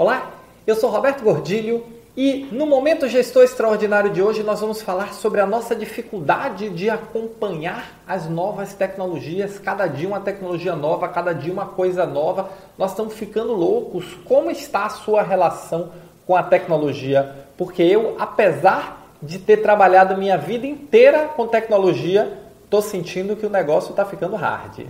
Olá, eu sou Roberto Gordilho e no Momento Gestor Extraordinário de hoje nós vamos falar sobre a nossa dificuldade de acompanhar as novas tecnologias, cada dia uma tecnologia nova, cada dia uma coisa nova. Nós estamos ficando loucos. Como está a sua relação com a tecnologia? Porque eu, apesar de ter trabalhado minha vida inteira com tecnologia, estou sentindo que o negócio está ficando hard.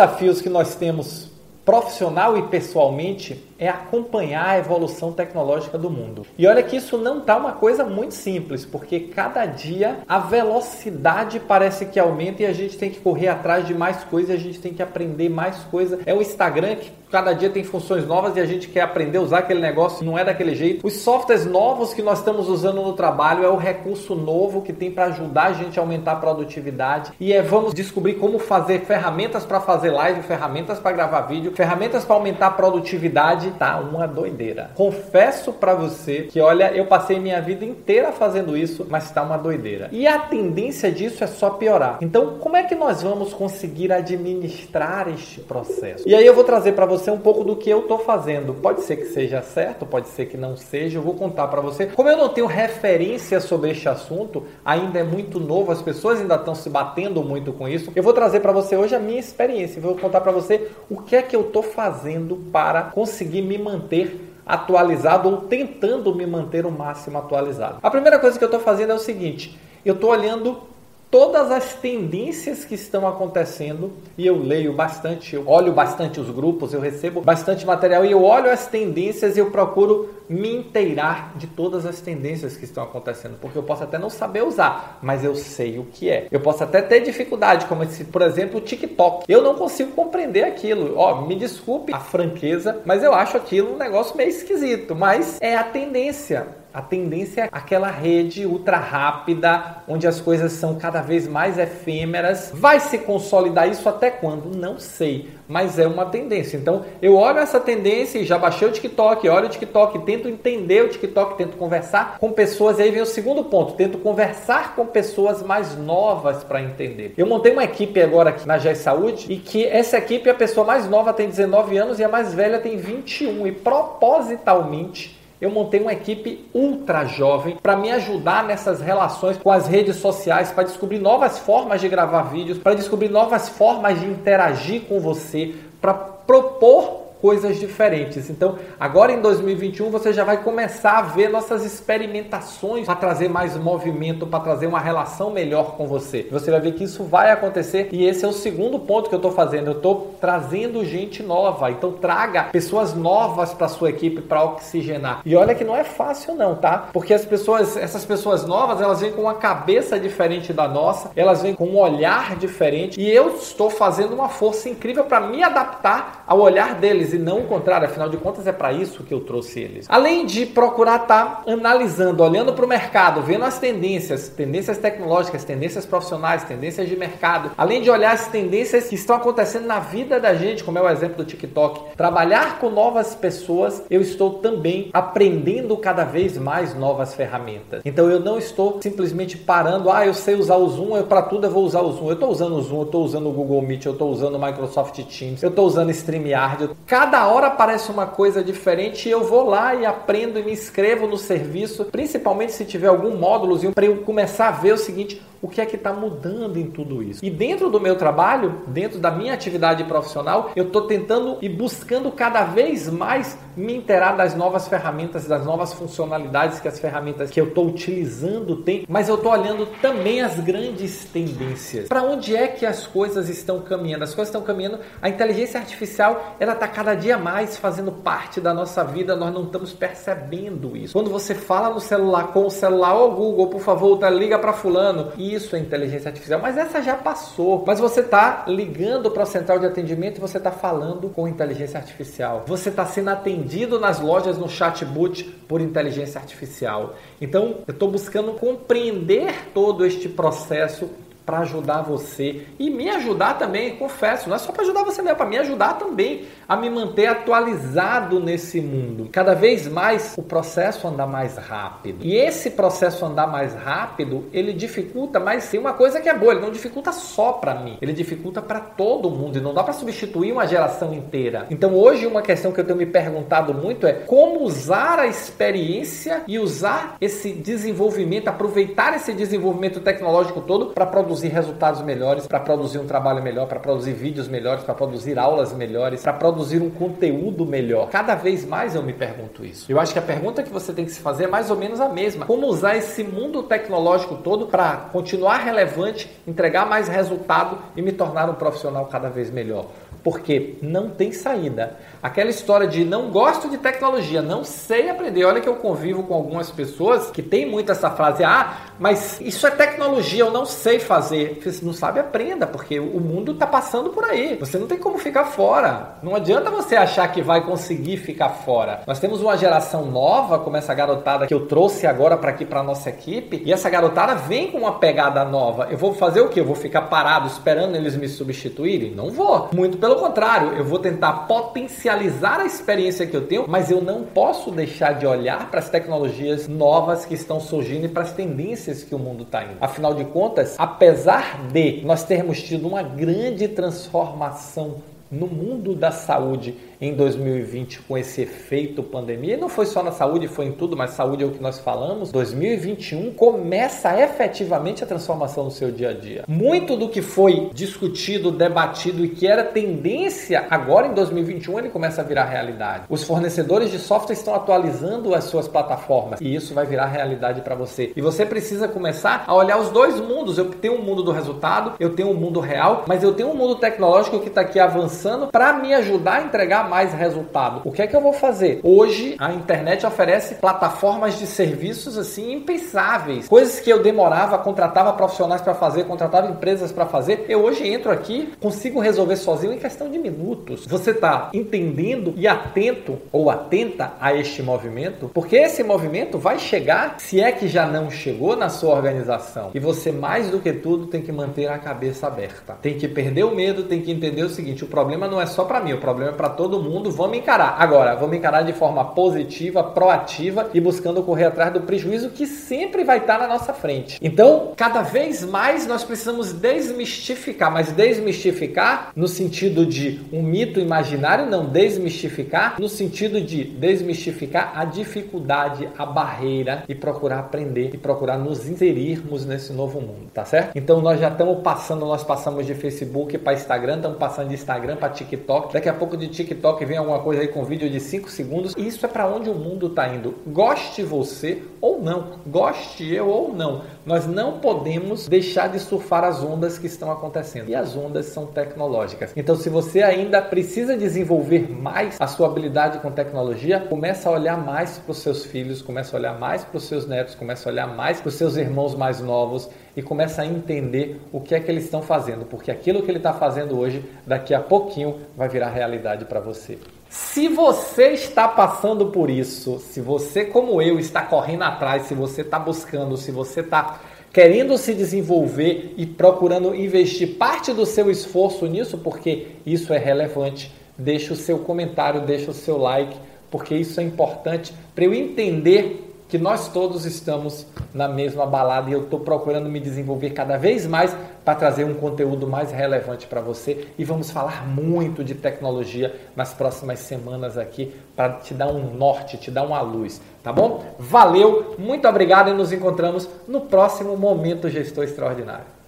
Desafios que nós temos profissional e pessoalmente é acompanhar a evolução tecnológica do mundo. E olha que isso não tá uma coisa muito simples, porque cada dia a velocidade parece que aumenta e a gente tem que correr atrás de mais coisas, a gente tem que aprender mais coisas. É o Instagram que cada dia tem funções novas e a gente quer aprender a usar aquele negócio, não é daquele jeito. Os softwares novos que nós estamos usando no trabalho é o recurso novo que tem para ajudar a gente a aumentar a produtividade. E é vamos descobrir como fazer ferramentas para fazer live, ferramentas para gravar vídeo, ferramentas para aumentar a produtividade, tá uma doideira. Confesso para você que olha, eu passei minha vida inteira fazendo isso, mas tá uma doideira. E a tendência disso é só piorar. Então, como é que nós vamos conseguir administrar este processo? E aí eu vou trazer para você você um pouco do que eu estou fazendo. Pode ser que seja certo, pode ser que não seja. Eu vou contar para você. Como eu não tenho referência sobre este assunto, ainda é muito novo, as pessoas ainda estão se batendo muito com isso. Eu vou trazer para você hoje a minha experiência. Vou contar para você o que é que eu estou fazendo para conseguir me manter atualizado ou tentando me manter o máximo atualizado. A primeira coisa que eu estou fazendo é o seguinte: eu estou olhando todas as tendências que estão acontecendo e eu leio bastante, eu olho bastante os grupos, eu recebo bastante material e eu olho as tendências e eu procuro me inteirar de todas as tendências que estão acontecendo, porque eu posso até não saber usar, mas eu sei o que é. Eu posso até ter dificuldade, como esse, por exemplo, o TikTok. Eu não consigo compreender aquilo. Ó, me desculpe a franqueza, mas eu acho aquilo um negócio meio esquisito, mas é a tendência. A tendência é aquela rede ultra rápida, onde as coisas são cada vez mais efêmeras. Vai se consolidar isso até quando? Não sei, mas é uma tendência. Então, eu olho essa tendência e já baixei o TikTok, olho o TikTok, tento entender o TikTok, tento conversar com pessoas. E aí vem o segundo ponto: tento conversar com pessoas mais novas para entender. Eu montei uma equipe agora aqui na GES Saúde e que essa equipe, a pessoa mais nova tem 19 anos e a mais velha tem 21. E propositalmente, eu montei uma equipe ultra jovem para me ajudar nessas relações com as redes sociais, para descobrir novas formas de gravar vídeos, para descobrir novas formas de interagir com você, para propor coisas diferentes. Então, agora em 2021 você já vai começar a ver nossas experimentações para trazer mais movimento, para trazer uma relação melhor com você. Você vai ver que isso vai acontecer e esse é o segundo ponto que eu estou fazendo. Eu estou trazendo gente nova. Então, traga pessoas novas para sua equipe para oxigenar. E olha que não é fácil não, tá? Porque as pessoas, essas pessoas novas, elas vêm com uma cabeça diferente da nossa, elas vêm com um olhar diferente e eu estou fazendo uma força incrível para me adaptar ao olhar deles e não o contrário, afinal de contas é para isso que eu trouxe eles. Além de procurar estar tá analisando, olhando para o mercado, vendo as tendências, tendências tecnológicas, tendências profissionais, tendências de mercado, além de olhar as tendências que estão acontecendo na vida da gente, como é o exemplo do TikTok, trabalhar com novas pessoas, eu estou também aprendendo cada vez mais novas ferramentas. Então eu não estou simplesmente parando, ah, eu sei usar o Zoom, eu para tudo eu vou usar o Zoom. Eu estou usando o Zoom, eu estou usando o Google Meet, eu estou usando o Microsoft Teams, eu estou usando StreamYard. Eu... Cada hora aparece uma coisa diferente e eu vou lá e aprendo e me inscrevo no serviço, principalmente se tiver algum módulozinho para eu começar a ver o seguinte, o que é que está mudando em tudo isso. E dentro do meu trabalho, dentro da minha atividade profissional, eu estou tentando e buscando cada vez mais me inteirar das novas ferramentas, das novas funcionalidades que as ferramentas que eu estou utilizando têm, mas eu estou olhando também as grandes tendências. Para onde é que as coisas estão caminhando? As coisas estão caminhando, a inteligência artificial ela está cada dia mais fazendo parte da nossa vida, nós não estamos percebendo isso. Quando você fala no celular com o celular, ô oh, Google, por favor, tá, liga para fulano, isso é inteligência artificial, mas essa já passou. Mas você está ligando para a central de atendimento e você está falando com inteligência artificial. Você está sendo atendido nas lojas no chatbot por inteligência artificial. Então, eu estou buscando compreender todo este processo para ajudar você e me ajudar também, confesso, não é só para ajudar você, não é para me ajudar também a me manter atualizado nesse mundo. Cada vez mais o processo anda mais rápido. E esse processo andar mais rápido, ele dificulta, mas tem uma coisa que é boa, ele não dificulta só para mim, ele dificulta para todo mundo e não dá para substituir uma geração inteira. Então hoje uma questão que eu tenho me perguntado muito é como usar a experiência e usar esse desenvolvimento, aproveitar esse desenvolvimento tecnológico todo para produzir resultados melhores, para produzir um trabalho melhor, para produzir vídeos melhores, para produzir aulas melhores, para produzir um conteúdo melhor. Cada vez mais eu me pergunto isso. Eu acho que a pergunta que você tem que se fazer é mais ou menos a mesma. Como usar esse mundo tecnológico todo para continuar relevante, entregar mais resultado e me tornar um profissional cada vez melhor? Porque não tem saída. Aquela história de não gosto de tecnologia, não sei aprender. Olha que eu convivo com algumas pessoas que tem muito essa frase: ah, mas isso é tecnologia, eu não sei fazer. Se não sabe, aprenda, porque o mundo está passando por aí. Você não tem como ficar fora. Não adianta você achar que vai conseguir ficar fora. Nós temos uma geração nova, como essa garotada que eu trouxe agora para aqui para nossa equipe, e essa garotada vem com uma pegada nova. Eu vou fazer o que? Eu vou ficar parado esperando eles me substituírem? Não vou. Muito pelo pelo contrário, eu vou tentar potencializar a experiência que eu tenho, mas eu não posso deixar de olhar para as tecnologias novas que estão surgindo e para as tendências que o mundo está indo. Afinal de contas, apesar de nós termos tido uma grande transformação no mundo da saúde em 2020 com esse efeito pandemia. E não foi só na saúde, foi em tudo, mas saúde é o que nós falamos. 2021 começa efetivamente a transformação no seu dia a dia. Muito do que foi discutido, debatido e que era tendência agora em 2021 ele começa a virar realidade. Os fornecedores de software estão atualizando as suas plataformas e isso vai virar realidade para você. E você precisa começar a olhar os dois mundos. Eu tenho um mundo do resultado, eu tenho um mundo real, mas eu tenho um mundo tecnológico que está aqui avançando para me ajudar a entregar mais resultado. O que é que eu vou fazer? Hoje a internet oferece plataformas de serviços assim impensáveis, coisas que eu demorava, contratava profissionais para fazer, contratava empresas para fazer. Eu hoje entro aqui, consigo resolver sozinho em questão de minutos. Você está entendendo e atento ou atenta a este movimento, porque esse movimento vai chegar, se é que já não chegou na sua organização. E você mais do que tudo tem que manter a cabeça aberta. Tem que perder o medo, tem que entender o seguinte, o problema não é só para mim, o problema é para todo mundo, vamos encarar. Agora, vamos encarar de forma positiva, proativa e buscando correr atrás do prejuízo que sempre vai estar na nossa frente. Então, cada vez mais nós precisamos desmistificar, mas desmistificar no sentido de um mito imaginário, não desmistificar no sentido de desmistificar a dificuldade, a barreira e procurar aprender e procurar nos inserirmos nesse novo mundo, tá certo? Então nós já estamos passando, nós passamos de Facebook para Instagram, estamos passando de Instagram para TikTok, daqui a pouco de TikTok TikTok vem alguma coisa aí com vídeo de 5 segundos. Isso é para onde o mundo está indo. Goste você ou não, goste eu ou não, nós não podemos deixar de surfar as ondas que estão acontecendo. E as ondas são tecnológicas. Então, se você ainda precisa desenvolver mais a sua habilidade com tecnologia, começa a olhar mais para os seus filhos, começa a olhar mais para os seus netos, começa a olhar mais para os seus irmãos mais novos e começa a entender o que é que eles estão fazendo, porque aquilo que ele está fazendo hoje, daqui a pouquinho, vai virar realidade para você. Se você está passando por isso, se você, como eu, está correndo atrás, se você está buscando, se você está querendo se desenvolver e procurando investir parte do seu esforço nisso, porque isso é relevante, deixa o seu comentário, deixa o seu like, porque isso é importante para eu entender que nós todos estamos na mesma balada e eu estou procurando me desenvolver cada vez mais para trazer um conteúdo mais relevante para você e vamos falar muito de tecnologia nas próximas semanas aqui para te dar um norte, te dar uma luz, tá bom? Valeu, muito obrigado e nos encontramos no próximo Momento Gestor Extraordinário.